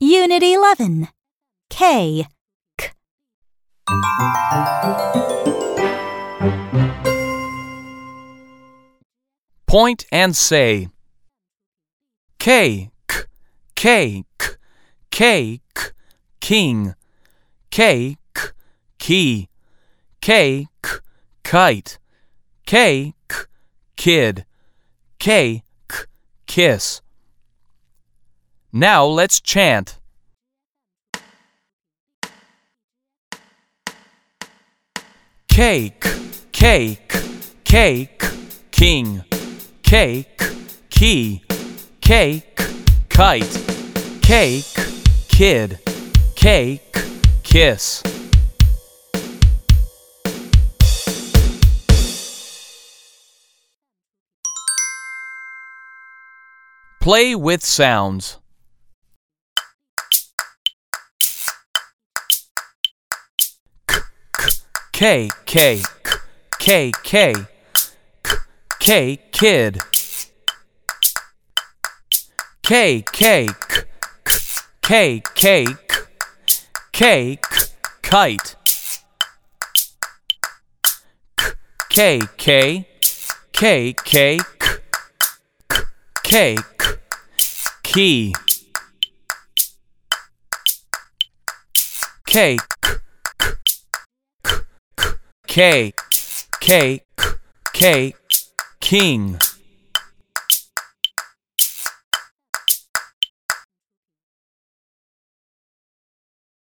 Unit 11 K K Point and say. Cake. Cake. Cake. King. Cake. Key. Cake. Kite. Cake. Kid. Cake kiss. Now let's chant. Cake, cake, cake, king, cake, key, cake, kite, cake, kid, cake, kiss. Play with sounds. K K K K K kid K K K K K kite K K K K Cake key. Cake. Cake. Cake. Cake. King